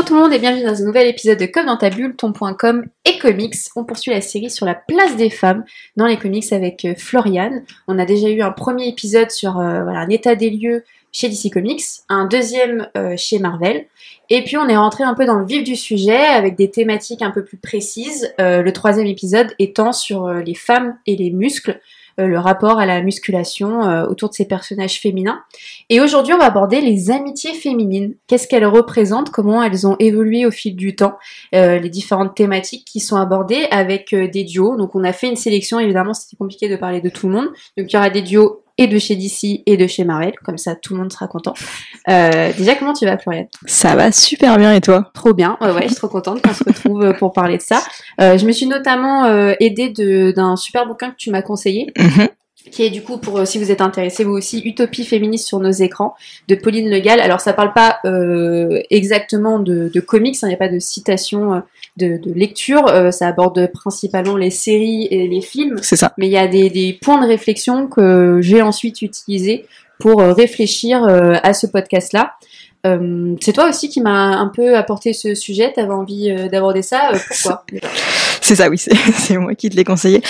Bonjour tout le monde et bienvenue dans un nouvel épisode de Comme dans ta bulle, ton.com et comics. On poursuit la série sur la place des femmes dans les comics avec euh, Floriane. On a déjà eu un premier épisode sur euh, un état des lieux chez DC Comics, un deuxième euh, chez Marvel. Et puis on est rentré un peu dans le vif du sujet avec des thématiques un peu plus précises. Le troisième épisode étant sur les femmes et les muscles, le rapport à la musculation euh, autour de ces personnages féminins. Et aujourd'hui on va aborder les amitiés féminines. Qu'est-ce qu'elles représentent, comment elles ont évolué au fil du temps, euh, les différentes thématiques qui sont abordées avec euh, des duos. Donc on a fait une sélection, évidemment c'était compliqué de parler de tout le monde. Donc il y aura des duos et de chez DC et de chez Marvel, comme ça tout le monde sera content. Euh, déjà, comment tu vas, Floriane Ça va super bien et toi? Trop bien, ouais, ouais, je suis trop contente qu'on se retrouve euh, pour parler de ça. Euh, je me suis notamment euh, aidée de- d'un super bouquin que tu m'as conseillé, Mhm. Qui est du coup, pour euh, si vous êtes intéressé vous aussi, Utopie féministe sur nos écrans, de Pauline Legal. Alors ça parle pas euh, exactement de, de comics, il n'y a pas de citation euh, de, de lecture, euh, ça aborde principalement les séries et les films, C'est ça. mais il y a des, des points de réflexion que j'ai ensuite utilisés pour euh, réfléchir euh, à ce podcast-là. Euh, c'est toi aussi qui m'a un peu apporté ce sujet, t'avais envie d'aborder ça, euh, pourquoi? C'est ça, oui, c'est moi qui te l'ai conseillé.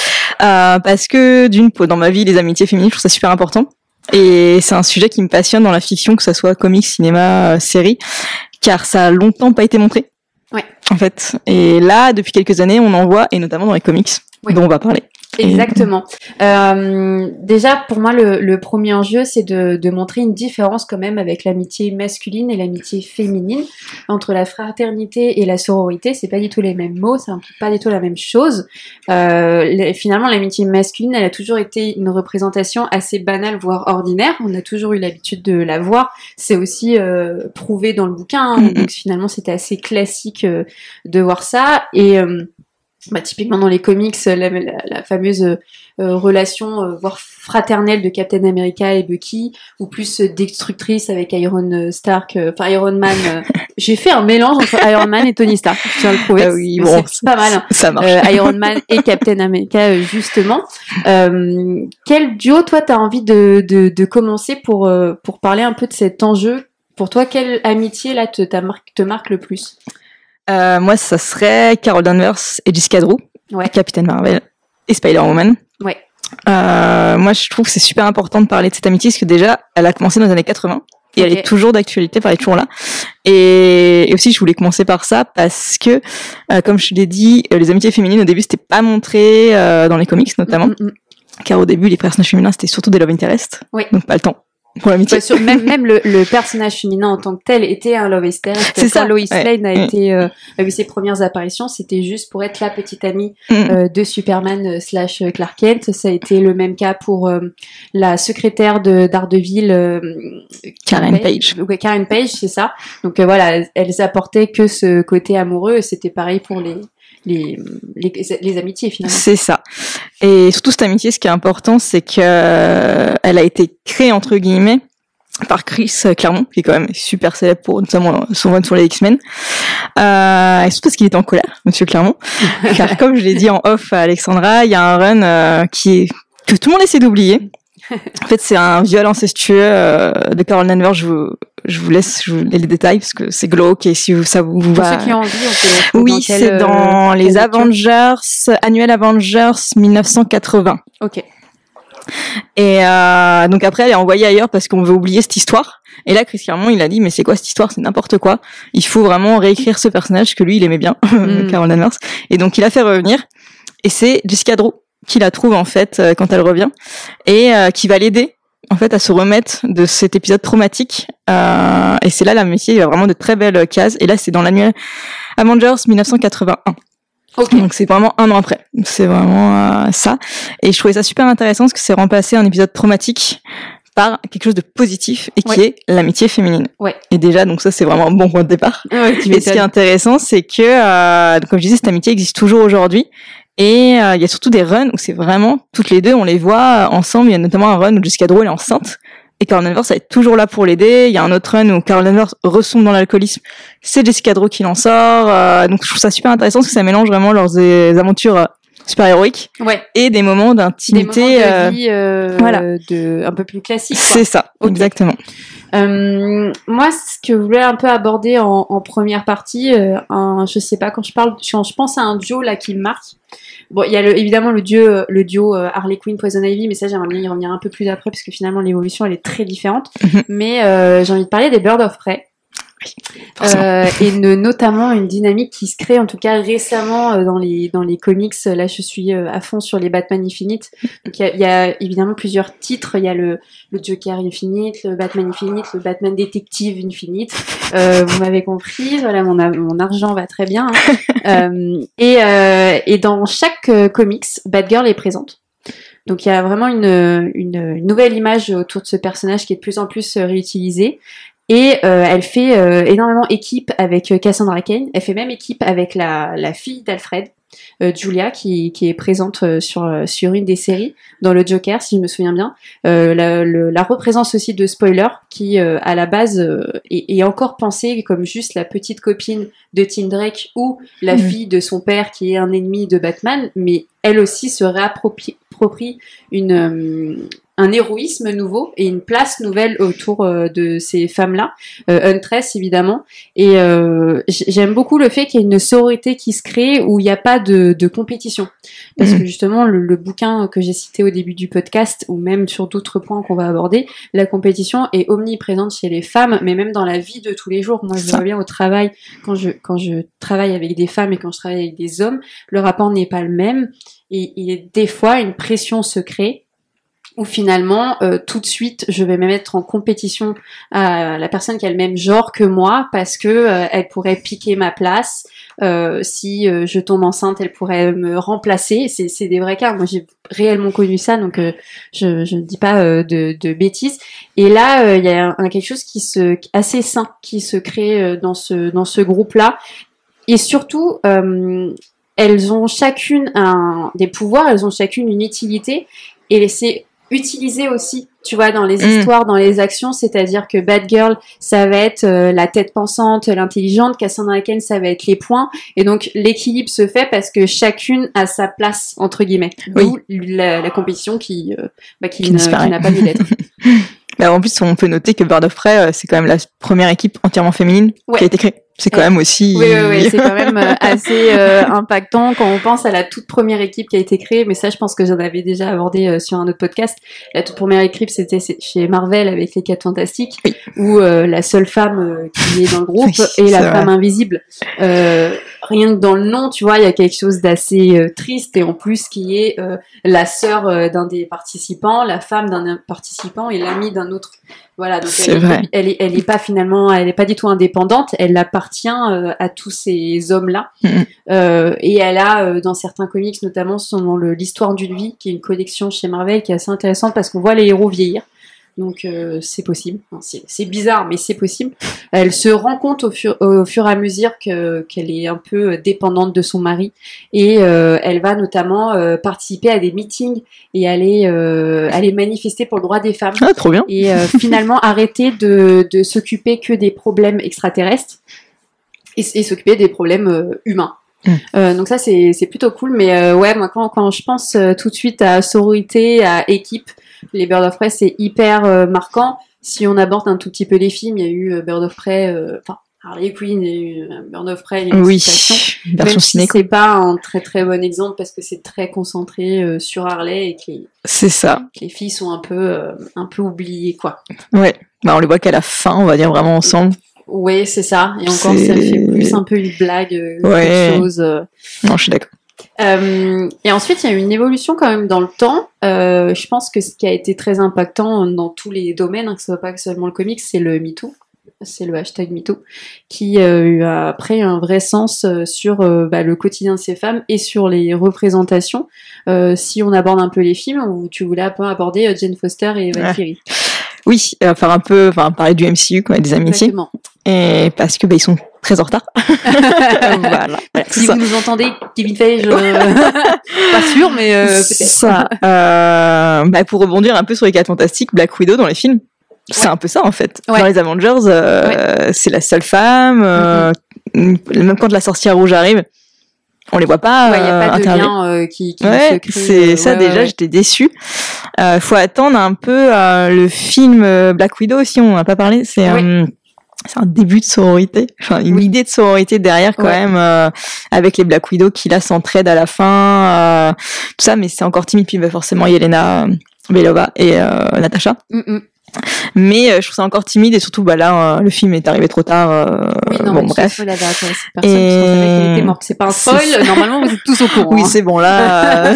Euh, parce que d'une, dans ma vie, les amitiés féminines, je trouve ça super important. Et c'est un sujet qui me passionne dans la fiction, que ce soit comics, cinéma, euh, série, car ça a longtemps pas été montré. Ouais. En fait. Et là, depuis quelques années, on en voit, et notamment dans les comics, Oui. dont on va parler. Exactement. Euh, déjà, pour moi, le, le premier enjeu, c'est de, de montrer une différence quand même avec l'amitié masculine et l'amitié féminine. Entre la fraternité et la sororité, c'est pas du tout les mêmes mots, c'est un peu pas du tout la même chose. Euh, les- finalement, l'amitié masculine, elle a toujours été une représentation assez banale, voire ordinaire. On a toujours eu l'habitude de la voir. C'est aussi euh, prouvé dans le bouquin. hein. Donc finalement, c'était assez classique euh, de voir ça. Et euh, bah, typiquement dans les comics, la, la- la fameuse euh, relation, euh, voire fraternelle de Captain America et Bucky, ou plus euh, destructrice avec Iron euh, Stark, euh, enfin Iron Man. euh, J'ai fait un mélange entre Iron Man et Tony Stark, je tiens à le prouver. Ah oui, C'est- bon, c'est pas mal. hein. Ça marche. Euh, Iron Man et Captain America, euh, justement. Euh, quel duo, toi, t'as envie de, de, de commencer pour, euh, pour parler un peu de cet enjeu? Pour toi, quelle amitié, là, te marque le plus? Euh, moi, ça serait Carol Danvers et Jessica Drew, Ouais. Captain Marvel et Spider-Woman. Ouais. Euh, moi, je trouve que c'est super important de parler de cette amitié parce que déjà, elle a commencé dans les années 80 et elle est toujours d'actualité, elle est toujours là. Et, et aussi, je voulais commencer par ça parce que, euh, comme je l'ai dit, les amitiés féminines au début, c'était pas montré dans les comics notamment, Mm, mm, mm. car au début, les personnages féminins c'était surtout des love interest, Oui. donc pas le temps pour l'amitié. Ouais, sur- même même le, le personnage féminin en tant que tel était un love interest. C'est ça, Lois ouais. Lane a Mm. été euh, a eu ses premières apparitions, c'était juste pour être la petite amie Mm. euh, de Superman euh, slash euh, Clark Kent. Ça a été le même cas pour euh, la secrétaire de Daredevil, euh, Karen Page. Ouais, Karen Page, c'est ça. Donc voilà, elles apportaient que ce côté amoureux. C'était pareil pour les les, les les amitiés finalement. C'est ça. Et surtout cette amitié, ce qui est important, c'est que euh, elle a été créée entre guillemets par Chris Claremont, qui est quand même super célèbre pour notamment son run sur les X-Men. Euh, et surtout parce qu'il était en colère, Monsieur Claremont. Car comme je l'ai dit en off à Alexandra, il y a un run euh, qui est que tout le monde essaie d'oublier. En fait, c'est un viol incestueux euh, de Carol Danvers. Je vous, laisse je vous- les détails parce que c'est glauque et si vous, ça vous Pour va. ceux qui ont envie, on peut le retrouver Oui, c'est euh, dans les Avengers, annuel Avengers 1980. Ok. Et euh, donc après, elle est envoyée ailleurs parce qu'on veut oublier cette histoire. Et là, Chris Claremont, il a dit, mais c'est quoi cette histoire? C'est n'importe quoi. Il faut vraiment réécrire ce personnage que lui, il aimait bien, Mm. Carol Danvers. Et donc, il a fait revenir. Et c'est Jessica Drew qui la trouve, en fait, euh, quand elle revient. Et euh, qui va l'aider, en fait, à se remettre de cet épisode traumatique. Euh, et c'est là, la métier, il y a vraiment de très belles cases. Et là, c'est dans l'annuel Avengers 1981. Ok. Donc c'est vraiment un an après. C'est vraiment euh, ça. Et je trouvais ça super intéressant parce que c'est remplacé un épisode traumatique par quelque chose de positif et qui Ouais. est l'amitié féminine. Ouais. Et déjà, donc ça c'est vraiment un bon point de départ. Ouais, Et ce qui est intéressant, c'est que, euh, comme je disais, cette amitié existe toujours aujourd'hui. Et euh, il y a surtout des runs où c'est vraiment toutes les deux, on les voit euh, ensemble. Il y a notamment un run où Jessica Drew elle est enceinte et Carol Danvers être toujours là pour l'aider. Il y a un autre run où Carol Danvers ressemble dans l'alcoolisme. C'est Jessica Drew qui l'en sort. Euh, donc je trouve ça super intéressant parce que ça mélange vraiment leurs aventures super héroïques Ouais. et des moments Des moments d'intimité. de vie euh, voilà. de, un peu plus classiques. quoi. c'est ça, exactement. Euh, moi, ce que je voulais un peu aborder en, en première partie, euh, un, je sais pas, quand je parle, quand je pense à un duo là qui me marque. Bon, il y a le, évidemment le, dieu, le duo euh, Harley Quinn Poison Ivy, mais ça j'aimerais bien y revenir un peu plus après parce que finalement l'évolution elle est très différente. Mhm. Mais euh, j'ai envie de parler des Bird of Prey. Euh, et ne- notamment une dynamique qui se crée en tout cas récemment euh, dans les dans les comics. Là, je suis euh, à fond sur les Batman Infinite. Donc il y a, il y a évidemment plusieurs titres. Il y a le le Joker Infinite, le Batman Infinite, le Batman Détective Infinite. Vous m'avez compris. Voilà, mon mon argent va très bien. hein. Et et dans chaque comics, Batgirl est présente. Donc il y a vraiment une, une, une nouvelle image autour de ce personnage qui est de plus en plus réutilisée. Et euh, elle fait euh, énormément équipe avec euh, Cassandra Cain. Elle fait même équipe avec la, la fille d'Alfred, Julia, qui, qui est présente sur, sur une des séries, dans le Joker, si je me souviens bien. Euh, la, le- la représence aussi de Spoiler, qui euh, à la base euh, est, est encore pensée comme juste la petite copine de Tim Drake ou la Mhm. fille de son père qui est un ennemi de Batman, mais elle aussi se réapproprie approprie une, un héroïsme nouveau et une place nouvelle autour euh, de ces femmes-là, euh, Huntress évidemment. Et euh, j'aime beaucoup le fait qu'il y ait une sororité qui se crée où il n'y a pas de, de compétition. Parce Mhm. que justement, le, le bouquin que j'ai cité au début du podcast, ou même sur d'autres points qu'on va aborder, la compétition est omniprésente chez les femmes, mais même dans la vie de tous les jours. Moi, je bien au travail, quand je, quand je travaille avec des femmes et quand je travaille avec des hommes, le rapport n'est pas le même. Et, et des fois, une pression se crée où finalement, euh, tout de suite, je vais me mettre en compétition à la personne qui a le même genre que moi parce que euh, elle pourrait piquer ma place. Euh, si euh, je tombe enceinte, elle pourrait me remplacer. C'est, des vrais cas. Moi, j'ai réellement connu ça, donc euh, je, je ne dis pas euh, de, de bêtises. Et là, il y a quelque chose qui se assez sain qui se crée dans ce dans ce groupe-là. Et surtout, elles ont chacune un, des pouvoirs, elles ont chacune une utilité, et c'est utilisé aussi, tu vois, dans les Mm. histoires, dans les actions, c'est-à-dire que Batgirl, ça va être euh, la tête pensante, l'intelligente, Cassandra Cain, ça va être les points, et donc l'équilibre se fait parce que chacune a sa place, entre guillemets. D'où la, la compétition qui, euh, bah, qui, n'a pas lieu d'être. Bah, en plus, on peut noter que Bird of Prey, euh, c'est quand même la première équipe entièrement féminine Ouais. qui a été créée. C'est quand même aussi. Oui, oui, oui, c'est quand même euh, assez euh, impactant quand on pense à la toute première équipe qui a été créée. Mais ça, je pense que j'en avais déjà abordé euh, sur un autre podcast. La toute première équipe, c'était chez Marvel avec les Quatre Fantastiques, Oui. où euh, la seule femme qui est dans le groupe Oui, est la vrai. femme invisible. Rien que dans le nom, tu vois, il y a quelque chose d'assez triste et en plus qui est la sœur d'un des participants, la femme d'un participant et l'ami d'un autre. Voilà, donc elle, est- vrai. elle est, elle est pas finalement, elle est pas du tout indépendante. Elle appartient euh, à tous ces hommes-là. Mhm. Euh, et elle a, euh, dans certains comics, notamment son dans le l'histoire d'une vie, qui est une collection chez Marvel, qui est assez intéressante parce qu'on voit les héros vieillir. Donc euh, c'est possible. Enfin, c'est bizarre, mais c'est possible. Elle se rend compte au fur, au fur et à mesure que qu'elle est un peu dépendante de son mari et euh, elle va notamment euh, participer à des meetings et aller aller manifester pour le droit des femmes Ah, trop bien. et finalement arrêter de, de s'occuper que des problèmes extraterrestres et, s'occuper des problèmes humains. Mm. Euh, donc ça c'est c'est plutôt cool mais euh, ouais moi quand, quand je pense euh, tout de suite à sororité à équipe les Bird of Prey c'est hyper euh, marquant si on aborde un tout petit peu les films il y a eu euh, Bird of Prey euh, enfin Harley Quinn il y a eu Bird of Prey il y a eu Oui. Citation. Version même si ciné. c'est pas un très très bon exemple parce que c'est très concentré sur Harley et que les, C'est ça. que les filles sont un peu un peu oubliées quoi Ouais. Bah, on les voit qu'à la fin, on va dire vraiment ensemble. Oui, c'est ça. Et encore, C'est- ça fait plus un peu une blague euh, Ouais. quelque chose. Non, je suis d'accord. Euh, et ensuite, il y a eu une évolution quand même dans le temps. Euh, je pense que ce qui a été très impactant dans tous les domaines, hein, que ce soit pas seulement le comics, c'est le MeToo. C'est le hashtag MeToo, qui euh, a pris un vrai sens sur bah, le quotidien de ces femmes et sur les représentations. Si on aborde un peu les films, où tu voulais un peu aborder Jane Foster et Ouais. Valkyrie. Oui, faire un peu, enfin, parler du MCU, quoi, des amitiés. Exactement. Et parce que, bah, ils sont très en retard. voilà. Si ça. vous nous entendez, Kevin Feige, euh, pas sûr, mais euh, ça. Euh, bah, pour rebondir un peu sur les quatre fantastiques, Black Widow dans les films, c'est un peu ça en fait. Ouais. Dans les Avengers, euh, c'est la seule femme. euh, Même quand la sorcière rouge arrive, on les voit pas. Il n'y a pas de lien qui, qui c'est ça déjà, j'étais déçue. Faut attendre un peu le film Black Widow aussi, on n'a pas parlé. C'est c'est un début de sororité, enfin une Oui. idée de sororité derrière quand Ouais. même, euh, avec les Black Widow qui là s'entraident à la fin, euh, tout ça, mais c'est encore timide. Puis bah, forcément Yelena euh, Belova et euh, Natasha. Mm, mm. Mais euh, je trouve ça encore timide et surtout bah là euh, le film est arrivé trop tard. euh, Oui, non, bon bref. ouais, c'est pas un spoil, normalement vous êtes tous au courant. Oui, hein. c'est bon là.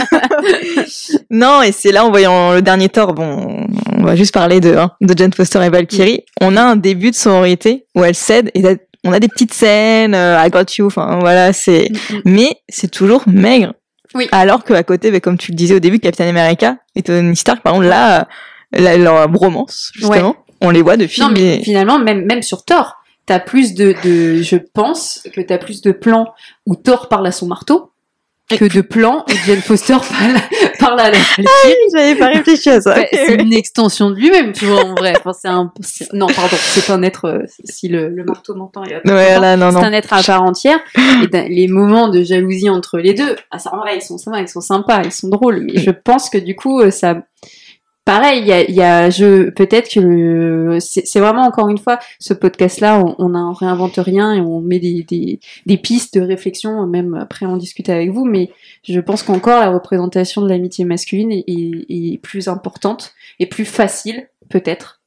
non, et c'est là en voyant le dernier Thor, bon, on va juste parler de hein, de Jane Foster et Valkyrie. On a un début de sororité où elles cèdent et on a des petites scènes, euh, I got you, enfin voilà, c'est. Mm, mm. Mais c'est toujours maigre. Oui. Alors qu'à côté, bah, comme tu le disais au début, Captain America et Tony Stark, par exemple, là, la- leur bromance justement, on les voit de Non, film. mais et- finalement, même, même sur Thor, t'as plus de, de, je pense que t'as plus de plans où Thor parle à son marteau que de plans où Jane Foster parle, parle à la Valkyrie. J'avais pas réfléchi à ça. C'est une extension de lui-même, tu vois, en vrai. Enfin, c'est un, non, pardon, c'est un être, euh, si le, le marteau m'entend, Ouais, non, c'est non. un être à part entière. Et les moments de jalousie entre les deux, ah, ça, en vrai, ils sont sympas, ils sont sympas, ils sont drôles. Mais je pense que du coup, euh, ça, pareil, il y a, je, peut-être que le, c'est vraiment encore une fois, ce podcast-là, on, on n'en réinvente rien et on met des, pistes de réflexion, même après on discute avec vous, mais je pense qu'encore la représentation de l'amitié masculine est plus importante et plus facile, peut-être,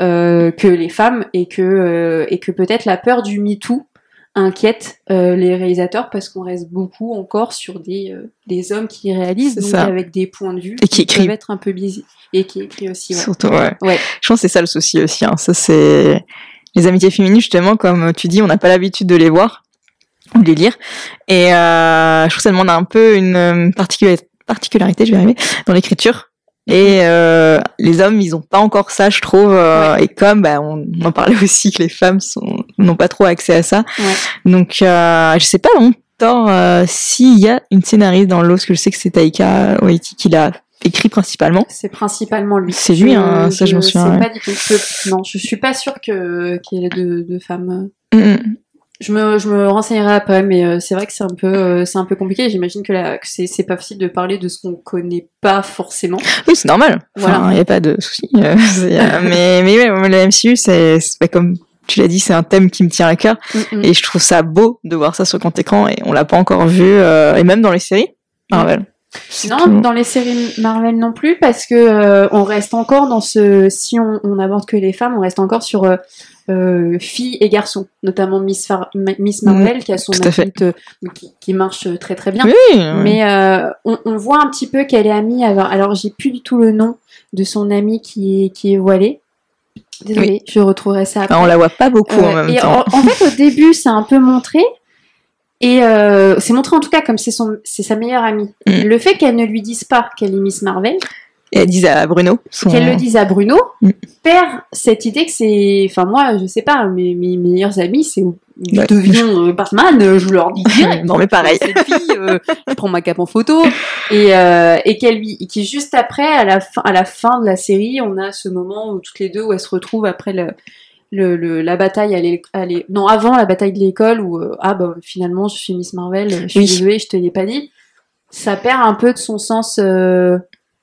euh, que les femmes et que, euh, et que peut-être la peur du MeToo inquiète euh, les réalisateurs parce qu'on reste beaucoup encore sur des, euh, des hommes qui réalisent donc ça. avec des points de vue Et qui écrivent. peuvent être un peu busy et qui écrit aussi ouais. Surtout, ouais. Ouais. Je pense que c'est ça le souci aussi. Hein. Ça, c'est les amitiés féminines, justement, comme tu dis, on n'a pas l'habitude de les voir ou de les lire. Et euh, je trouve que ça demande un peu une euh, particula- particularité, je vais arriver, dans l'écriture. Et euh, les hommes, ils ont pas encore ça, je trouve. euh, Et comme bah, on, on en parlait aussi que les femmes sont n'ont pas trop accès à ça. Ouais. Donc, euh, je sais pas longtemps euh, s'il y a une scénariste dans l'eau, parce que je sais que c'est Taika Waititi qui l'a écrit principalement. c'est principalement lui C'est lui, hein, ça, je m'en souviens, ouais. pas du tout non je suis pas sûre que qu'il y ait de, de femmes Mm, mm. Je me, je me renseignerai après, mais euh, c'est vrai que c'est un peu, euh, c'est un peu compliqué. J'imagine que, la, que c'est, c'est pas facile de parler de ce qu'on connaît pas forcément. Oui, c'est normal. Enfin, il Voilà. n'y a pas de souci. euh, mais, mais ouais, la MCU, c'est, c'est comme tu l'as dit, c'est un thème qui me tient à cœur. Et je trouve ça beau de voir ça sur grand écran. Et on l'a pas encore vu, et même dans les séries. Marvel. C'est Non, tout. dans les séries Marvel non plus, parce que on reste encore dans ce. Si on, on aborde que les femmes, on reste encore sur euh, euh, filles et garçons, notamment Miss, Far- Miss Marvel qui a son euh, qui, qui marche très très bien. Oui, euh, Mais euh, on, on voit un petit peu qu'elle est amie. avec- Alors, j'ai plus du tout le nom de son amie qui est, qui est voilée. Désolée, je retrouverai ça après. on la voit pas beaucoup en Euh, même et temps. en, en fait, au début, c'est un peu montré. Et euh, c'est montré en tout cas comme c'est sa meilleure amie. Mm. Le fait qu'elle ne lui dise pas qu'elle est Miss Marvel, Et elle disait à Bruno. son- qu'elle le dise à Bruno, Mm. perd cette idée que c'est. Enfin, moi, je sais pas, mes, mes meilleurs amis, c'est. Je Ouais. deviens euh, Batman, euh, je leur dis direct. non, mais pareil. Cette fille, euh, je prends ma cape en photo et, euh, et qu'elle lui, qui juste après, à la fin, à la fin de la série, on a ce moment où toutes les deux où elles se retrouvent après le, le, le- la bataille à l'é- à l'é- non avant la bataille de l'école où euh, ah bah finalement je suis Miss Marvel, je suis Oui. désolée, je te l'ai pas dit. Ça perd un peu de son sens euh,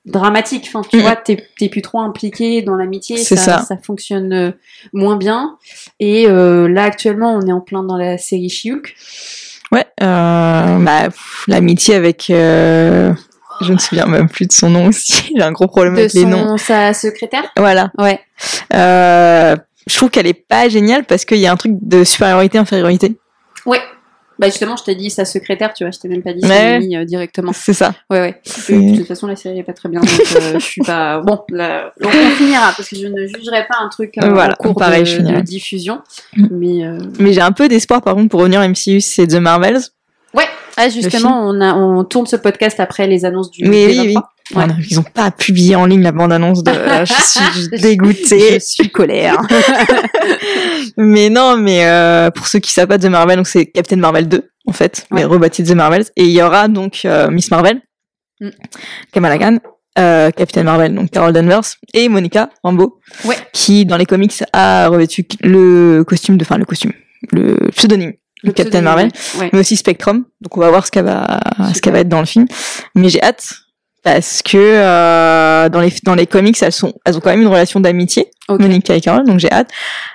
dramatique. Enfin, tu Mm. vois, t'es t'es plus trop impliqué dans l'amitié, C'est ça, ça. ça fonctionne euh, moins bien. Et euh, là actuellement, on est en plein dans la série She-Hulk. Ouais, euh, bah, l'amitié avec. euh, je ne me souviens même plus de son nom aussi. J'ai un gros problème de avec les noms. son, sa secrétaire? Voilà. Ouais. Je trouve qu'elle est pas géniale parce qu'il y a un truc de supériorité infériorité. Ouais. Bah justement, je t'ai dit sa secrétaire, tu vois, je t'ai même pas dit son amie euh, directement. C'est ça. Ouais, ouais. C'est- De toute façon, la série est pas très bien, donc euh, je suis pas. Bon, là... donc on finira parce que je ne jugerai pas un truc euh, Voilà, en cours pareil, de, je finirai. de diffusion, Mm. mais euh, Mais j'ai un peu d'espoir par contre pour revenir à MCU, c'est The Marvels. ouais. Ah justement, on a on tourne ce podcast après les annonces du. Mais oui, 23. Ouais. Oh non, ils ont pas publié en ligne la bande-annonce de. je suis dégoûtée. Je suis colère. mais non, mais euh, pour ceux qui savent pas The Marvel, donc c'est Captain Marvel 2 en fait, mais Ouais. rebaptisé The Marvels. Et il y aura donc euh, Miss Marvel, Mm. Kamala Khan, euh, Captain Marvel, donc Carol Danvers, et Monica Rambeau, Ouais. qui dans les comics a revêtu le costume de, enfin le costume, le pseudonyme le Captain Marvel, Ouais. mais aussi Spectrum. Donc on va voir ce qu'elle va, ce qu'elle va être dans le film. Mais j'ai hâte parce que euh, dans les dans les comics, elles sont, elles ont quand même une relation d'amitié, Ok. Monica et Carol. Donc j'ai hâte.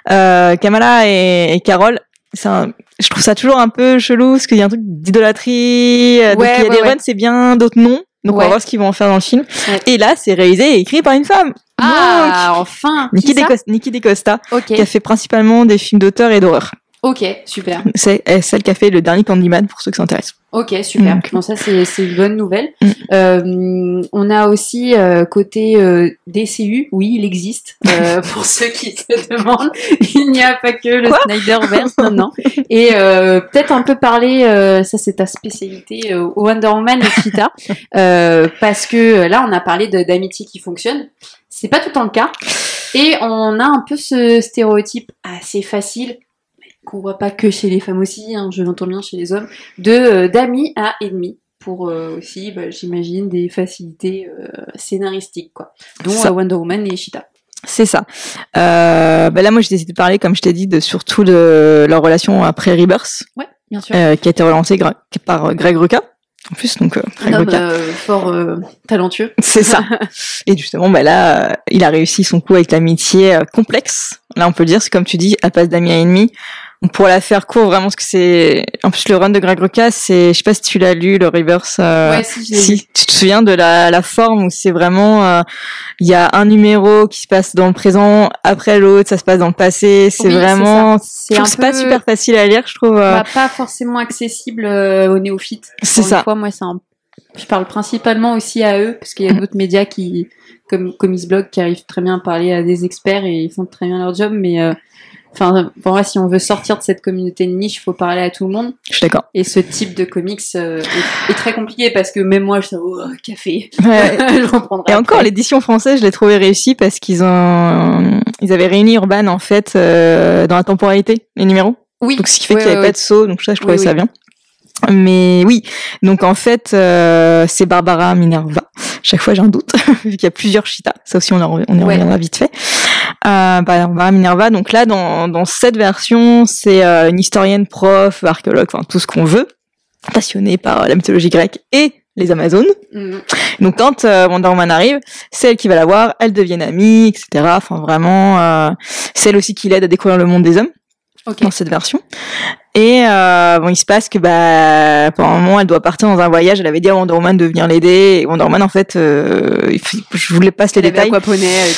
Euh, Kamala et, et Carol, c'est un, je trouve ça toujours un peu chelou parce qu'il y a un truc d'idolâtrie. euh, donc Ouais, il y a ouais, des ouais. c'est bien, d'autres non. Donc on va voir ce qu'ils vont en faire dans le film. Et là, c'est réalisé et écrit par une femme. Ah, enfin. Donc, Nikki, DeCosta, Nikki DeCosta, Ok. qui a fait principalement des films d'auteur et d'horreur. Ok, super. C'est elle, celle qui a fait le dernier Candyman pour ceux qui s'intéressent. Ok, super. Donc. Bon, ça c'est c'est une bonne nouvelle. Mm. Euh, on a aussi euh, côté euh, DCU, oui, il existe. Euh, pour ceux qui se demandent, il n'y a pas que le Quoi? Snyderverse, non, non. Et euh, peut-être un peu parler, euh, ça c'est ta spécialité, euh, Wonder Woman et Cheetah, euh, parce que là on a parlé d'amitié qui fonctionne. C'est pas tout le temps le cas. Et on a un peu ce stéréotype assez facile qu'on voit pas que chez les femmes aussi, hein, je l'entends bien chez les hommes, de euh, d'amis à ennemis pour euh, aussi, bah, j'imagine, des facilités euh, scénaristiques, quoi. Dont Ça. euh, Wonder Woman et Cheetah. C'est ça. Euh, bah là, moi, j'ai décidé de parler, comme je t'ai dit, de surtout de leur relation après Rebirth, Ouais, bien sûr. euh, qui a été relancée par Greg Rucka. En plus, donc euh, Greg Rucka. fort talentueux. C'est ça. Et justement, bah là, il a réussi son coup avec l'amitié complexe. Là, on peut le dire, c'est comme tu dis, elle passe d'amis à ennemi. Pourrait la faire court, vraiment, parce que c'est. En plus, le run de Greg Rucka, c'est. Je sais pas si tu l'as lu, le Reverse. euh, ouais, si. Si tu te souviens de la, la forme où c'est vraiment euh, il y a un numéro qui se passe dans le présent après l'autre ça se passe dans le passé c'est Oui, vraiment c'est peu pas super facile à lire je trouve euh, bah, pas forcément accessible euh, aux néophytes. C'est ça. Fois, moi, c'est un... Je parle principalement aussi à eux, parce qu'il y a d'autres médias qui, comme Comics Blog, qui arrivent très bien à parler à des experts et ils font très bien leur job, mais euh, enfin, pour moi, si on veut sortir de cette communauté de niche, il faut parler à tout le monde. je suis d'accord Et ce type de comics euh, est, est très compliqué parce que même moi, je suis oh, café. Ouais. je reprendrai. et encore l'édition française je l'ai trouvé réussie parce qu'ils ont ils avaient réuni Urban en fait euh, dans la temporalité les numéros Oui. donc ce qui fait Ouais, qu'il n'y avait ouais, pas de saut donc ça je trouvais Oui, ça oui. bien mais oui donc en fait euh, c'est Barbara Minerva chaque fois j'ai un doute vu qu'il y a plusieurs Cheetah ça aussi on, en, on y Ouais. reviendra vite fait euh, Barbara Minerva donc là dans, dans cette version c'est euh, une historienne prof archéologue enfin tout ce qu'on veut passionnée par euh, la mythologie grecque et les Amazones Mm. donc quand euh, Wonder Woman arrive, c'est elle qui va la voir, elles deviennent amies, etc. Enfin vraiment, euh, c'est elle aussi qui l'aide à découvrir le monde des hommes Ok. dans cette version. Et euh, bon, il se passe que bah pendant un moment, elle doit partir dans un voyage. Elle avait dit à Wonder Woman de venir l'aider. Et Wonder Woman, en fait, euh, je voulais pas les Elle avait détails.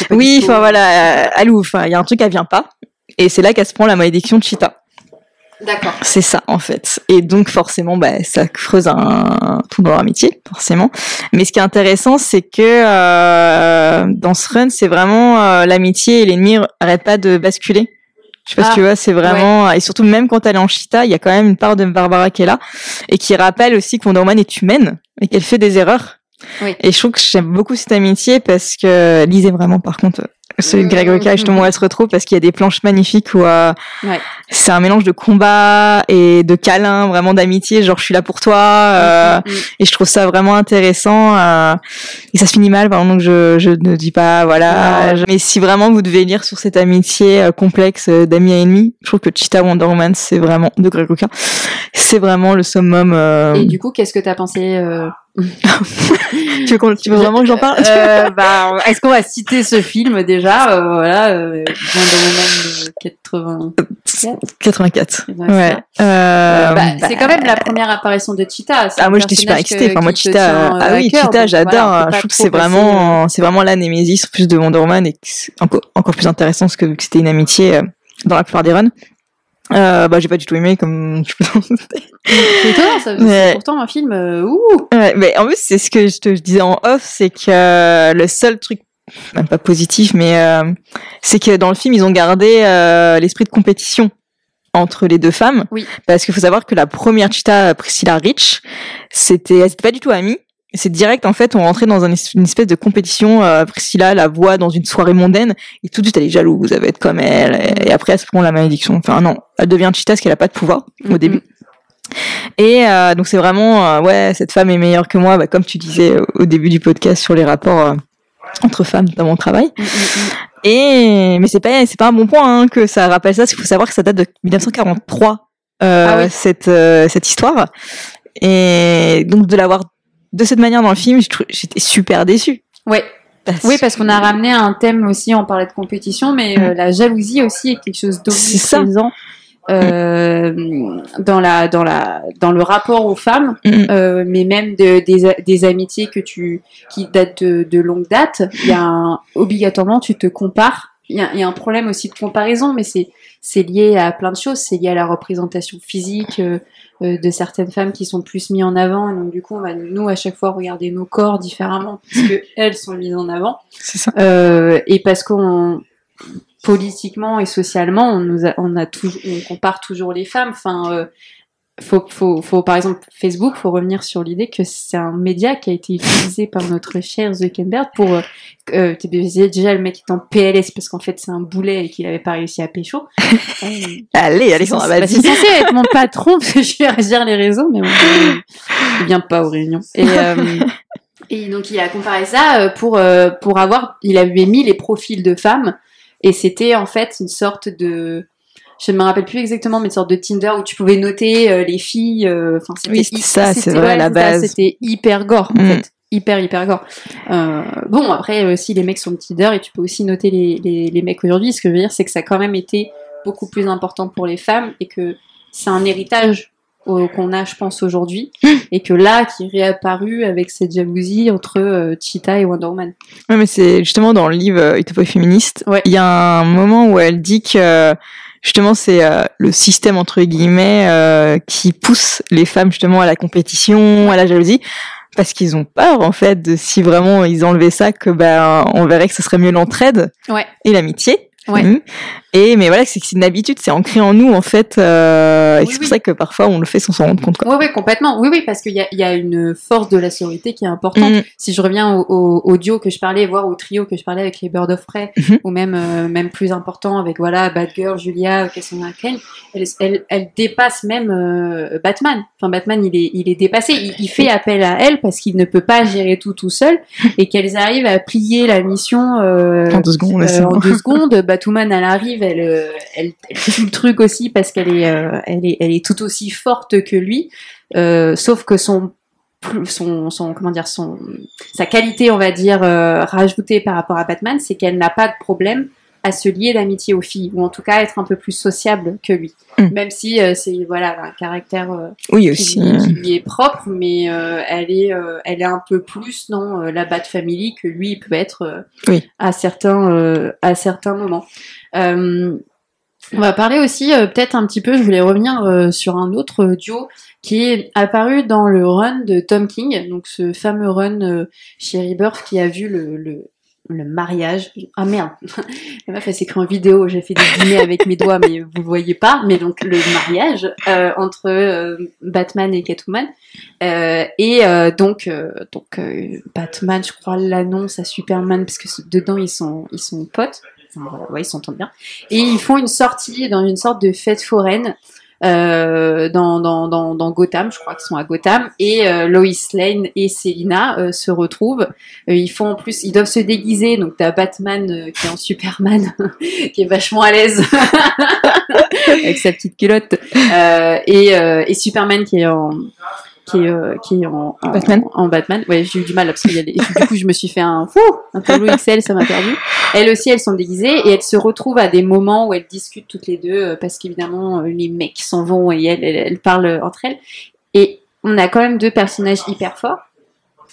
elle Oui, enfin voilà, euh, elle ouvre. Enfin, il y a un truc, elle vient pas. Et c'est là qu'elle se prend la malédiction de Cheetah. D'accord. C'est ça en fait. Et donc forcément, bah, ça creuse un, trou dans leur amitié, forcément. Mais ce qui est intéressant, c'est que euh, dans ce run, c'est vraiment euh, l'amitié et l'ennemi arrêtent pas de basculer. Je sais pas Ah, si tu vois, c'est vraiment et surtout même quand elle est en Cheetah, il y a quand même une part de Barbara qui est là et qui rappelle aussi que Wonder Woman est humaine et qu'elle fait des erreurs. Oui. Et je trouve que j'aime beaucoup cette amitié parce que lisez vraiment par contre celui de Greg Rucka justement où elle se retrouve parce qu'il y a des planches magnifiques où euh, Ouais. c'est un mélange de combat et de câlin, vraiment d'amitié, genre je suis là pour toi. euh, Mm, mm, mm. et je trouve ça vraiment intéressant. euh, et ça se finit mal, pardon, donc je, je ne dis pas, voilà. Ouais. je- mais si vraiment vous devez lire sur cette amitié euh, complexe euh, d'amis à ennemis, je trouve que Cheetah Wonder Woman, c'est vraiment, de Greg Rucka, c'est vraiment le summum. euh, Et du coup, qu'est-ce que t'as pensé euh, tu veux, tu veux vraiment que j'en parle? Euh, bah, Est-ce qu'on va citer ce film déjà? Euh, Voilà, euh, Wonder Woman de 80. 84. Ouais, Ouais. Euh, Bah, bah, c'est quand même la première apparition de Cheetah. Ah moi j'étais super excitée. Enfin moi Cheetah, euh, ah à oui cœur, Cheetah j'adore. je trouve que c'est vraiment, c'est vraiment la némésis plus de Wonder Woman et encore plus intéressant parce que vu que c'était une amitié euh, dans la plupart des runs. Euh, bah j'ai pas du tout aimé comme je peux C'est étonnant, ça. C'est pourtant un film. euh, ouh. Ouais, mais en plus, c'est ce que je te disais en off, c'est que euh, le seul truc, même pas positif, mais euh, c'est que dans le film, ils ont gardé euh, l'esprit de compétition entre les deux femmes. Oui. Parce qu'il faut savoir que la première Cheetah, Priscilla Rich, c'était, elles étaient pas du tout amies. C'est direct, en fait, on rentrait dans une espèce de compétition. euh, Priscilla la voit dans une soirée mondaine et tout de suite elle est jalouse, elle veut être comme elle. Et, après elle se prend la malédiction. Enfin non, elle devient Cheetah parce qu'elle a pas de pouvoir au début. Et euh, donc c'est vraiment euh, ouais cette femme est meilleure que moi, bah, comme tu disais au- début du podcast sur les rapports entre femmes dans mon travail. Et mais c'est pas c'est pas un bon point hein, que ça rappelle ça, parce qu'il faut savoir que ça date de 1943 euh, cette cette histoire et donc de l'avoir de cette manière dans le film, j'étais super déçue. Ouais. oui, parce qu'on a ramené un thème aussi, on parlait de compétition, mais mm. la jalousie aussi est quelque chose d'omniprésent euh, dans la dans la dans le rapport aux femmes, mm. euh, mais même de, des, des amitiés que tu qui datent de, de longue date. Il y a un, obligatoirement tu te compares. Il y, a, il y a un problème aussi de comparaison, mais c'est c'est lié à plein de choses. C'est lié à la représentation physique euh, euh de certaines femmes qui sont plus mises en avant. Et donc du coup, on va nous à chaque fois regarder nos corps différemment parce que elles sont mises en avant. C'est ça. Euh, et parce qu'on politiquement et socialement, on nous a, on a toujours, on compare toujours les femmes. Enfin, euh, faut, faut, faut, par exemple, Facebook, faut revenir sur l'idée que c'est un média qui a été utilisé par notre cher Zuckerberg pour, euh, euh déjà le mec est en PLS parce qu'en fait c'est un boulet et qu'il avait pas réussi à pécho. allez, Alexandre, vas-y. C'est censé être mon patron parce que je vais agir les réseaux, mais il vient pas aux réunions. Et, euh, et donc il a comparé ça euh, pour, pour avoir, il avait mis les profils de femmes et c'était en fait une sorte de je ne me rappelle plus exactement, mais une sorte de Tinder où tu pouvais noter euh, les filles. Euh, oui, c'était ça, c'est vrai, la base. C'était hyper gore, en mm. fait. Hyper, hyper gore. Euh, bon, après, aussi, les mecs sont Tinder et tu peux aussi noter les, les, les mecs aujourd'hui. Ce que je veux dire, c'est que ça a quand même été beaucoup plus important pour les femmes et que c'est un héritage qu'on a, je pense, aujourd'hui, et que là, qui est réapparu avec cette jalousie entre euh, Cheetah et Wonder Woman. Ouais, mais c'est justement dans le livre Utopia féministe, il y a un moment où elle dit que justement c'est euh, le système entre guillemets euh, qui pousse les femmes justement à la compétition, à la jalousie parce qu'ils ont peur en fait de si vraiment ils enlevaient ça que ben on verrait que ce serait mieux l'entraide ouais. et l'amitié Ouais. Mhm. Et mais voilà, c'est que c'est une habitude, c'est ancré en nous en fait. Euh, et c'est pour ça que parfois on le fait sans s'en rendre compte. Quoi. Oui, oui, complètement. Oui, oui, parce qu'il y a, il y a une force de la sororité qui est importante. Mhm. Si je reviens au, au, duo que je parlais, voire au trio que je parlais avec les Bird of Prey, mhm. ou même euh, même plus important avec voilà Batgirl, Julia, Cassandra Cain, elle, elle, elle, dépasse même euh, Batman. Enfin, Batman, il est il est dépassé. Il, il fait appel à elle parce qu'il ne peut pas gérer tout tout seul et qu'elles arrivent à plier la mission euh, en deux secondes. en deux secondes Batwoman, elle arrive, elle, euh, elle, elle le truc aussi parce qu'elle est, euh, tout aussi forte que lui, euh, sauf que son son, son comment dire sa qualité on va dire rajoutée par rapport à Batman c'est qu'elle n'a pas de problème à se lier d'amitié aux filles, ou en tout cas être un peu plus sociable que lui. Mm. Même si euh, c'est voilà un caractère euh, oui, qui, lui est propre, mais euh, elle est elle est un peu plus dans la Bat Family que lui peut être oui. à certains à certains moments. on va parler aussi peut-être un petit peu, je voulais revenir sur un autre duo qui est apparu dans le run de Tom King, donc ce fameux run chez Rebirth qui a vu le, le le mariage. Ah merde, la meuf elle s'écrit en vidéo, j'ai fait des dîners avec mes doigts mais vous voyez pas, mais donc le mariage euh, entre euh, Batman et Catwoman. Euh, et euh, donc donc Batman, je crois l'annonce à Superman parce que dedans ils sont ils sont potes. Enfin, ouais, ils s'entendent bien. Et ils font une sortie dans une sorte de fête foraine euh, dans, dans, dans, dans, Gotham, je crois qu'ils sont à Gotham, et euh, Lois Lane et Selina euh, se retrouvent. Euh, ils font en plus, ils doivent se déguiser, donc t'as Batman qui est en Superman, qui est vachement à l'aise avec sa petite culotte, et, et Superman qui est en qui est, euh, qui est en, en, Batman. En, Batman. Ouais, j'ai eu du mal parce qu'il y a des... du coup je me suis fait un fou, un tableau Excel, ça m'a perdu. Elles aussi, elles sont déguisées et elles se retrouvent à des moments où elles discutent toutes les deux euh, parce qu'évidemment euh, les mecs s'en vont et elles, elles, parlent entre elles. Et on a quand même deux personnages hyper forts.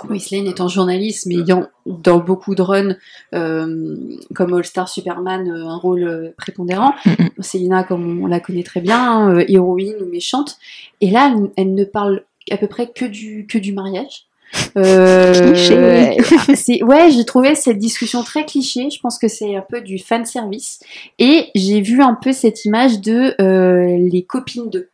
Lois Lane étant journaliste, mais ayant dans beaucoup de runs, euh, comme All Star Superman, un rôle prépondérant. Mm Selina, comme on la connaît très bien, euh, héroïne ou méchante. Et là, elle, elle ne parle à peu près que du, que du mariage. Euh, c'est ouais, j'ai trouvé cette discussion très cliché. Je pense que c'est un peu du fan service et j'ai vu un peu cette image de euh, les copines de,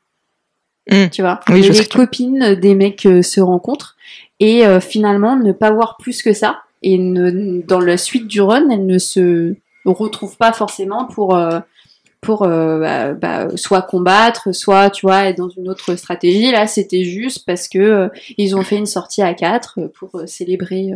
mmh. tu vois, oui, les copines des mecs euh, se rencontrent et euh, finalement ne pas voir plus que ça et ne, dans la suite du run, elles ne se retrouvent pas forcément pour pour euh, bah, bah, soit combattre, soit tu vois être dans une autre stratégie. Là, c'était juste parce que euh, ils ont fait une sortie à quatre euh, pour célébrer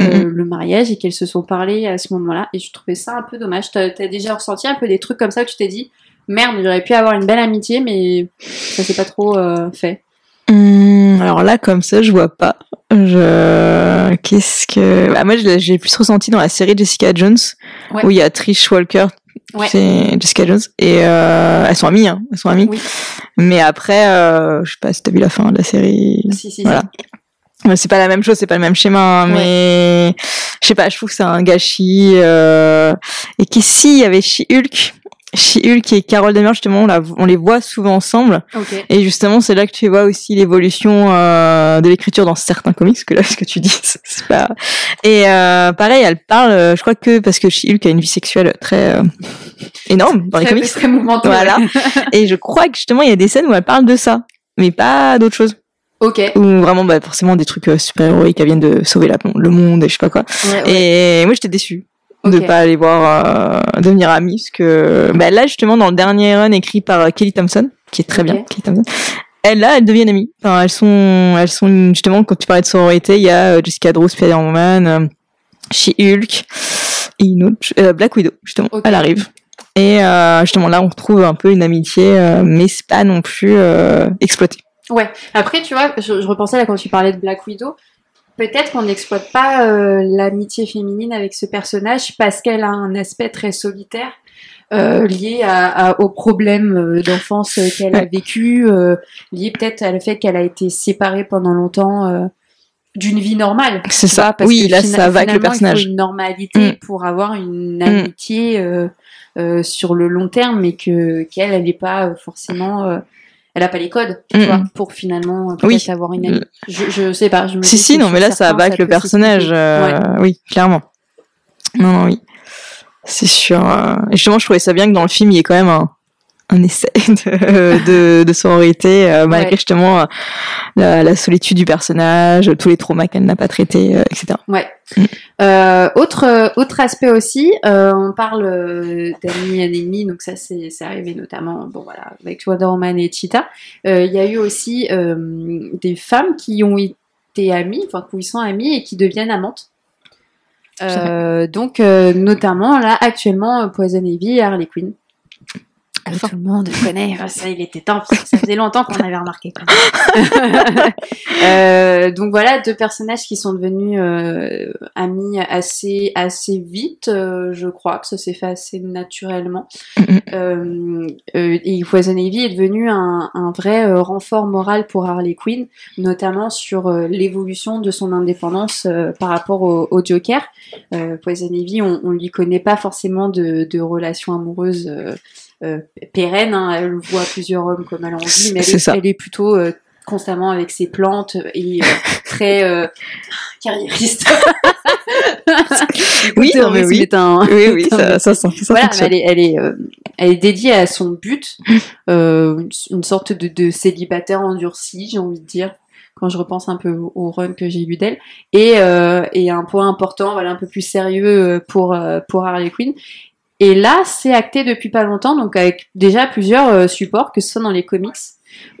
mhm. le mariage et qu'elles se sont parlé à ce moment-là. Et je trouvais ça un peu dommage. T'as as déjà ressenti un peu des trucs comme ça où tu t'es dit merde, j'aurais pu avoir une belle amitié, mais ça s'est pas trop fait. Hum, alors là, comme ça, je vois pas. Je... Qu'est-ce que... Bah, moi, j'ai plus ressenti dans la série Jessica Jones, Ouais. où il y a Trish Walker, Ouais. c'est Jessica Jones, et euh, elles sont amies, hein, elles sont amies. Oui. Mais après, euh, je sais pas si t'as vu la fin de la série. Si, si, Voilà. Ouais, C'est pas la même chose, c'est pas le même schéma, hein, Ouais. mais je sais pas, je trouve que c'est un gâchis. Euh... Et qu'ici, il y avait She-Hulk. She-Hulk et Carol Danvers, justement, on, la- on les voit souvent ensemble. Et justement, c'est là que tu vois aussi l'évolution euh, de l'écriture dans certains comics, que là, ce que tu dis, c'est pas... Et euh, pareil, elle parle, euh, je crois que parce que She-Hulk a une vie sexuelle très euh, énorme dans les Très, comics. très mouvementé. Voilà. Et je crois que justement, il y a des scènes où elle parle de ça, mais pas d'autre chose. ok. Ou vraiment, bah, forcément, des trucs euh, super-héroïques, elles viennent de sauver la, le monde et je sais pas quoi. ouais. Et moi, j'étais déçue de Ok. pas aller voir euh, devenir amis parce que bah, là justement dans le dernier run écrit par euh, Kelly Thompson qui est très bien Kelly Thompson elles là elles deviennent amies enfin elles sont elles sont justement quand tu parlais de sororité il y a euh, Jessica Drew Spider-Woman euh, She-Hulk et une autre euh, Black Widow justement Ok. elle arrive et euh, justement là on retrouve un peu une amitié mais c'est pas non plus exploité Ouais. Après, tu vois, je, je repensais là quand tu parlais de Black Widow. Peut-être qu'on n'exploite pas euh, l'amitié féminine avec ce personnage parce qu'elle a un aspect très solitaire euh, lié à, à- aux problèmes euh, d'enfance qu'elle a vécu, euh, lié peut-être à le fait qu'elle a été séparée pendant longtemps euh, d'une vie normale. c'est ça. parce oui que là ça va avec le personnage Il faut une normalité pour avoir une amitié euh, euh, sur le long terme, mais que qu'elle, elle n'est pas forcément, euh, elle a pas les codes, tu vois, pour finalement euh, Oui. avoir une amie. Je, je sais pas. Je me Si, si, non, mais là, ça avec le personnage. euh, Ouais. Oui, clairement. Non, non, oui. C'est sûr. euh, Et justement, je trouvais ça bien que dans le film, il y ait quand même un, un essai de, de, de sororité, euh, malgré Ouais. justement euh, la, la solitude du personnage, tous les traumas qu'elle n'a pas traités, euh, etc. Ouais. Mm. Autre autre aspect aussi, on parle d'amis et ennemis, donc ça c'est arrivé notamment, bon voilà, avec Wonder Woman et Cheetah. Il y a eu aussi des femmes qui ont été amies, enfin qui sont amies et qui deviennent amantes. Donc notamment là actuellement Poison Ivy et Harley Quinn. Que Enfin. tout le monde connaît, Ah, ça il était temps, parce que ça faisait longtemps qu'on avait remarqué. quand même. Euh, donc voilà, deux personnages qui sont devenus euh, amis assez assez vite, euh, je crois que ça s'est fait assez naturellement. Euh, euh, et Poison Ivy est devenu un, un vrai euh, renfort moral pour Harley Quinn, notamment sur l'évolution de son indépendance euh, par rapport au, au Joker. Euh, Poison Ivy, on, on lui connaît pas forcément de, de relations amoureuses euh, pérennes. hein. Elle voit plusieurs hommes comme elle en dit, mais elle est, ça. elle est plutôt euh, constamment avec ses plantes et euh, très euh, carriériste. Oui, non, mais oui. un, Oui, oui, ça, ça, ça, ça voilà, elle est, elle est, euh, elle est dédiée à son but, euh, une, sorte de, de célibataire endurci, j'ai envie de dire, quand je repense un peu au, run que j'ai lu d'elle. Et, euh, et un point important, voilà, un peu plus sérieux pour, pour Harley Quinn. Et là, c'est acté depuis pas longtemps, donc avec déjà plusieurs euh, supports, que ce soit dans les comics,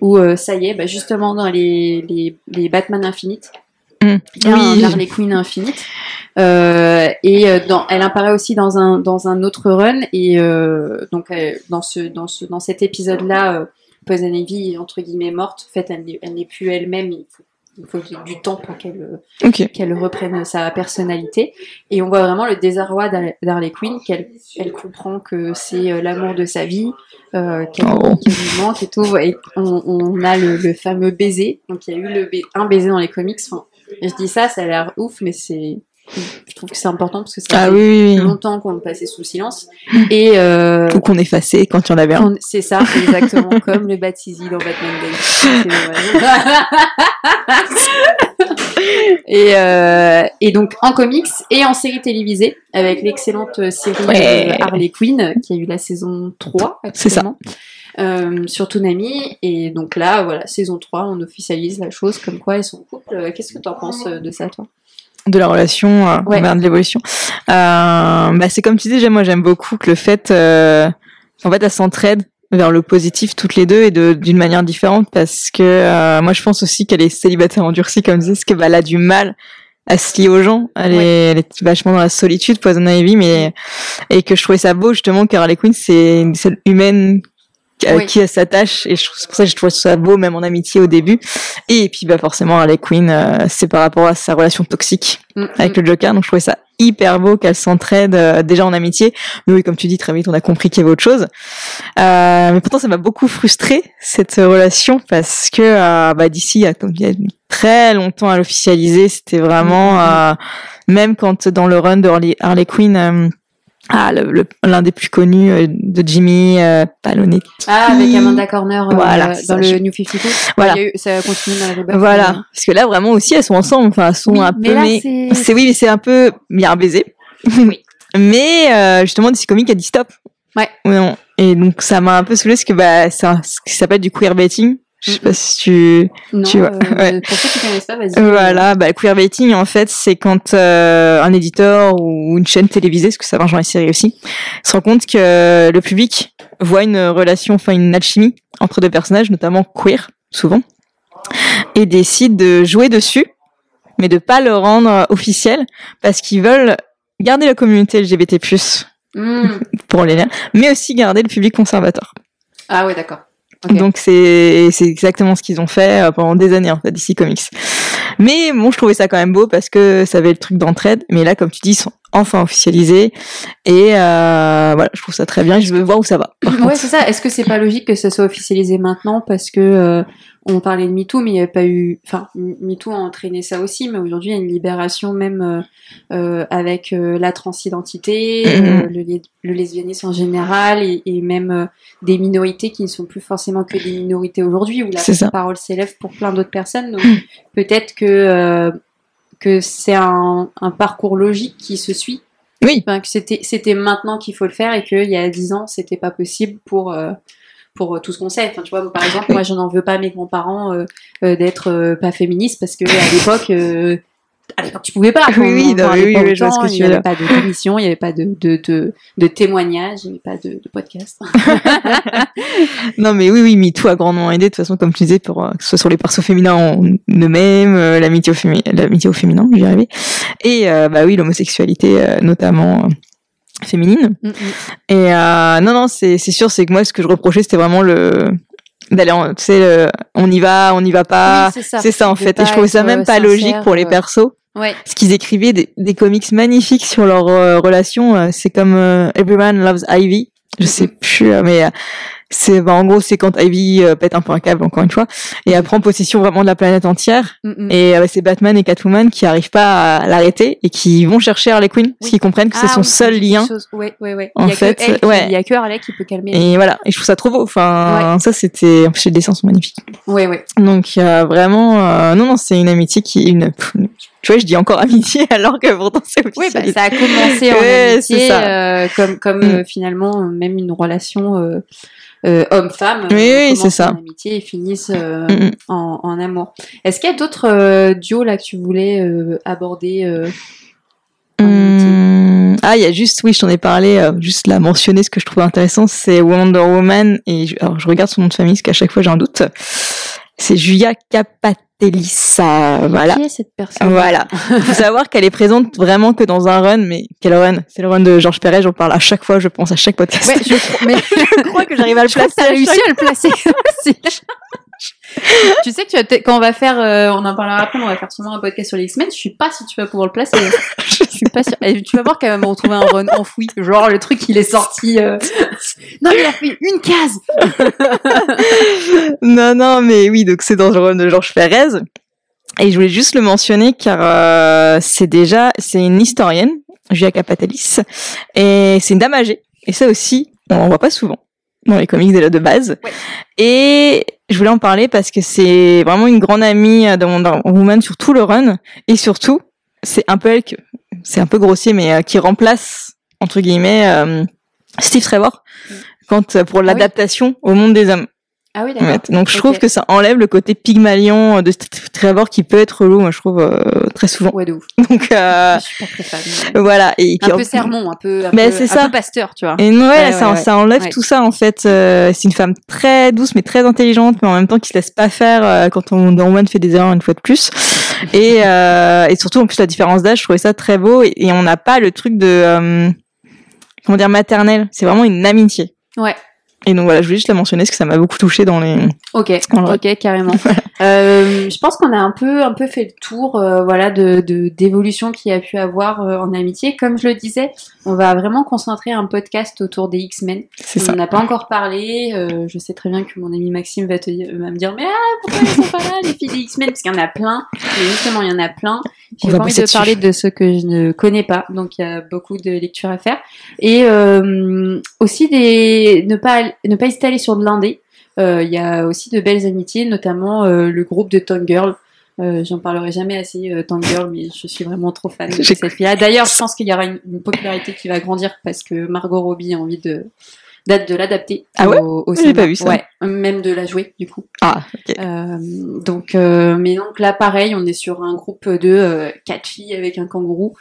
où euh, ça y est, bah, justement dans les, les, les Batman Infinite, Mm. il y a Oui. un Harley Quinn Infinite. Euh, et dans, elle apparaît aussi dans un dans un autre run et donc dans ce dans ce dans cet épisode là, euh, Poison Ivy est entre guillemets morte. En fait, elle n'est elle n'est plus elle-même. Il faut il faut du temps pour qu'elle euh, qu'elle reprenne sa personnalité. Et on voit vraiment le désarroi d'Har- d'Harley Quinn, qu'elle elle comprend que c'est euh, l'amour de sa vie, euh, qu'elle Oh. lui manque et tout. Et on, on a le, le fameux baiser. Donc il y a eu le ba- un baiser dans les comics. Enfin, je dis ça, ça a l'air ouf, mais c'est, je trouve que c'est important parce que ça Ah fait oui, oui, oui. longtemps qu'on le passait sous silence. Et euh, Ou qu'on effaçait quand il y en avait un. c'est ça, exactement comme le Batizi dans Batman Day. Et, euh, et donc en comics et en série télévisée avec l'excellente série Ouais. euh, Harley Quinn qui a eu la saison 3 C'est ça. Euh, sur Toonami et donc là voilà saison 3 on officialise la chose comme quoi ils sont en couple qu'est-ce que t'en penses de ça toi? De la relation, euh, Ouais. de l'évolution. Euh, bah, c'est comme tu disais, moi j'aime beaucoup que le fait, euh, en fait, elles s'entraident vers le positif toutes les deux et de d'une manière différente parce que euh, moi je pense aussi qu'elle est célibataire endurcie comme tu disais, parce qu'elle bah, elle a du mal à se lier aux gens. Elle, Ouais. est, elle est vachement dans la solitude, Poison Ivy, mais et que je trouvais ça beau justement car Harley Quinn c'est une seule humaine à Oui. qui elle s'attache et je trouve- c'est pour ça que je trouve ça beau même en amitié au début. Et puis bah forcément Harley Quinn euh, c'est par rapport à sa relation toxique Mm, avec mm. le Joker. Donc je trouvais ça hyper beau qu'elle s'entraide euh, déjà en amitié. Mais oui comme tu dis très vite on a compris qu'il y avait autre chose. Euh, mais pourtant ça m'a beaucoup frustré cette relation parce que euh, bah d'ici il y a comme il y a très longtemps à l'officialiser. C'était vraiment Mm, mm, euh, même quand dans le run de Harley, Harley Quinn euh, ah, le- le- l'un des plus connus euh, de Jimmy euh, Palonetti. Ah, avec Amanda Corner euh, Voilà, dans ça, le je- New 52. Voilà. Il y a eu- ça continue dans la Rebirth, Voilà, mais- parce que là vraiment aussi elles sont ensemble, enfin elles sont Oui, un mais peu là, mais c'est- oui mais c'est un peu il y a un baiser. Oui. mais euh, justement DC Comics a dit stop. Ouais. Non. Et donc ça m'a un peu saoulé parce que bah c'est ce qui s'appelle du queerbaiting. Je sais Mhm. pas si tu Non, Tu vois, euh, ouais. pour ceux qui connaissent pas, vas-y. Voilà, bah, queerbaiting, en fait, c'est quand euh, un éditeur ou une chaîne télévisée, parce que ça marche dans les séries aussi, se rend compte que le public voit une relation, enfin une alchimie entre deux personnages, notamment queer, souvent, et décide de jouer dessus, mais de pas le rendre officiel, parce qu'ils veulent garder la communauté LGBT+, Hmm. pour les liens, mais aussi garder le public conservateur. Ah ouais, d'accord. Donc c'est c'est exactement ce qu'ils ont fait euh, pendant des années en fait DC Comics. Mais bon, je trouvais ça quand même beau parce que ça avait le truc d'entraide. Mais là, comme tu dis, ils sont enfin officialisés et euh, voilà, je trouve ça très bien. Je veux voir où ça va. Ouais, c'est ça. Est-ce que c'est pas logique que ça soit officialisé maintenant parce que euh, on parlait de MeToo, mais il n'y avait pas eu. Enfin, MeToo a entraîné ça aussi, mais aujourd'hui il y a une libération même euh, euh, avec euh, la transidentité, Mhm. euh, le, le lesbianisme en général, et, et même des minorités qui ne sont plus forcément que des minorités aujourd'hui, où la ça. parole s'élève pour plein d'autres personnes. Donc peut-être que que c'est un, un parcours logique qui se suit Oui, Enfin, que c'était maintenant qu'il faut le faire et qu'il y a 10 ans c'était pas possible pour pour euh, tout ce qu'on sait. Enfin, tu vois, par exemple, moi je n'en veux pas à mes grands-parents euh, euh, d'être euh, pas féministes parce que à l'époque euh, à l'époque tu pouvais pas. Oui, oui, non, oui, je vois autant, ce que tu Il n'y avait pas de d'émission, il n'y avait pas de de, de, de témoignages, il n'y avait pas de, de podcast. non mais oui, oui, MeToo a grandement aidé. De toute façon, comme tu disais, pour euh, que ce soit sur les persos féminins en eux-mêmes, euh, l'amitié au, fémi- l'amitié au féminin, j'y arrivais. Et euh, bah oui, l'homosexualité euh, notamment euh, féminine. Mm, mm. Et euh, non, non, c'est c'est sûr, c'est que moi, ce que je reprochais, c'était vraiment le d'aller, tu sais, on y va, on y va pas. Oui, c'est ça. ça en fait. Et je trouvais ça même euh, pas logique pour les persos. Ouais. Parce qu'ils écrivaient des, des comics magnifiques sur leur euh, relation. euh, C'est comme euh, Everyone Loves Ivy. Je Mhm. sais plus, euh, mais euh, c'est bah, en gros c'est quand Ivy euh, pète un peu un câble encore une fois et elle prend possession vraiment de la planète entière. Mm, mm. Et euh, c'est Batman et Catwoman qui arrivent pas à l'arrêter et qui vont chercher Harley Quinn parce Oui. qu'ils comprennent que c'est Ah son oui, seul lien. Ouais, ouais, ouais. En il y a fait, que elle qui- ouais. il y a que Harley qui peut calmer. Et voilà, et je trouve ça trop beau. Enfin, ça c'était, en plus les dessins sont magnifiques. Ouais, ouais. Donc euh, vraiment, non non, c'est une amitié qui, une, tu vois, je dis encore amitié alors que pourtant c'est Oui, bah, ça a commencé en amitié, comme, comme Mm. finalement même une relation euh, homme-femme. Oui, euh, oui, c'est ça. En amitié et finissent euh, Mm, mm. en, en amour. Est-ce qu'il y a d'autres euh, duos là que tu voulais aborder Hum, ah, il y a juste, oui, je t'en ai parlé, juste là, mentionner ce que je trouve intéressant, c'est Wonder Woman, et je, alors je regarde son nom de famille, parce qu'à chaque fois j'ai un doute. C'est Julia Capatellissa, voilà. Qui est cette personne? Voilà. faut savoir qu'elle est présente vraiment que dans un run, mais quel run? C'est le run de Georges Perret, j'en parle à chaque fois, je pense à chaque podcast. Ouais, je crois, mais je crois que j'arrive à le je crois que placer. à réussi chaque- à le placer. tu sais que quand on va faire, euh, on en parlera après, mais on va faire sûrement un podcast sur les X-Men. Je suis pas si tu vas pouvoir le placer. Je suis pas sûre. Et tu vas voir qu'elle va me retrouver un run enfoui. Genre le truc il est sorti. euh, Non, il a fait une case. non, non, mais oui, donc c'est dans le rôle de Georges Perez. Et je voulais juste le mentionner car euh, c'est déjà, c'est une historienne, Julia Capatalis, et c'est une dame âgée. Et ça aussi, on en voit pas souvent dans les comics déjà de base. Ouais. Et je voulais en parler parce que c'est vraiment une grande amie de Wonder Woman sur tout le run. Et surtout, c'est un peu elle que, c'est un peu grossier, mais euh, qui remplace, entre guillemets, euh, Steve Trevor Mm. quand, euh, pour oui. l'adaptation au monde des hommes. Ah oui, d'accord. Donc je trouve que ça enlève le côté pygmalion de Steve Trevor qui peut être relou, moi je trouve euh, très souvent. Ouais, de ouf. Donc euh, Je suis pas très fan. mais- voilà. Et Un peu sermon, un peu, un, Mais peu, c'est un ça. peu pasteur, tu vois. Et ouais, Ouais, ça, ouais, ça enlève tout ça en fait. Euh, c'est une femme très douce mais très intelligente, mais en même temps qui se laisse pas faire euh, quand on Woman fait des erreurs une fois de plus. Et, et surtout en plus la différence d'âge, je trouvais ça très beau et, et on n'a pas le truc de comment dire maternel. C'est vraiment une amitié. Ouais. Et donc voilà, je voulais juste la mentionner parce que ça m'a beaucoup touché dans les. Ok, ok, carrément. Euh, je pense qu'on a un peu, un peu fait le tour, euh, voilà, de de- d'évolution qu'il y a pu avoir euh, en amitié. Comme je le disais, on va vraiment concentrer un podcast autour des X-Men. C'est On ça. n'en a pas encore parlé. euh, je sais très bien que mon ami Maxime va te va me dire, mais ah, pourquoi elles sont pas là les filles des X-Men? Parce qu'il y en a plein. Mais justement, il y en a plein. J'ai pas envie de parler de ce que je ne connais pas, donc il y a beaucoup de lectures à faire. Et euh, aussi des ne pas ne pas hésiter à aller sur de l'indé. Euh, Il y a aussi de belles amitiés, notamment euh, le groupe de Tongue Girl. Euh, J'en parlerai jamais assez euh, Girl, mais je suis vraiment trop fan de cette fille-là. D'ailleurs, je pense qu'il y aura une, une popularité qui va grandir parce que Margot Robbie a envie de date de l'adapter Ah ouais au, au cinéma. pas vu ça. Ouais, même de la jouer du coup. Ah, ok. Euh, donc, euh, mais donc là, pareil, on est sur un groupe de quatre filles avec un kangourou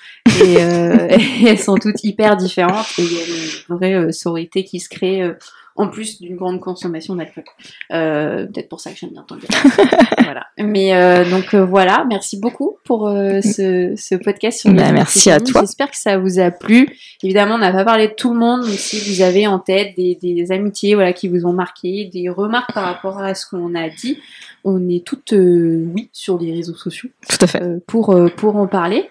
et, et elles sont toutes hyper différentes et il y a une vraie sororité qui se crée en plus d'une grande consommation d'alcool. Euh, Peut-être pour ça que j'aime bien Tanguy. voilà. Mais euh, donc euh, voilà, merci beaucoup pour euh, ce, ce podcast sur les Bah, merci à toi. J'espère que ça vous a plu. Évidemment, on n'a pas parlé de tout le monde, mais si vous avez en tête des, des amitiés voilà, qui vous ont marqué, des remarques par rapport à ce qu'on a dit, on est toutes euh, oui sur les réseaux sociaux Tout à fait. euh, pour, euh, pour en parler.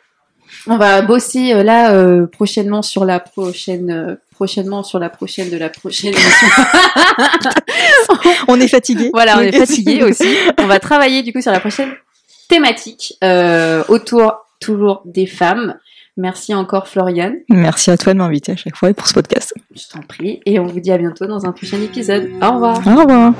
On va bosser euh, là euh, prochainement sur la prochaine euh, prochainement sur la prochaine de la prochaine émission. On est fatigué. voilà, on est fatigué aussi. On va travailler du coup sur la prochaine thématique euh, autour toujours des femmes. Merci encore Florian, Merci à toi de m'inviter à chaque fois et pour ce podcast. je t'en prie, et on vous dit à bientôt dans un prochain épisode. Au revoir. Au revoir.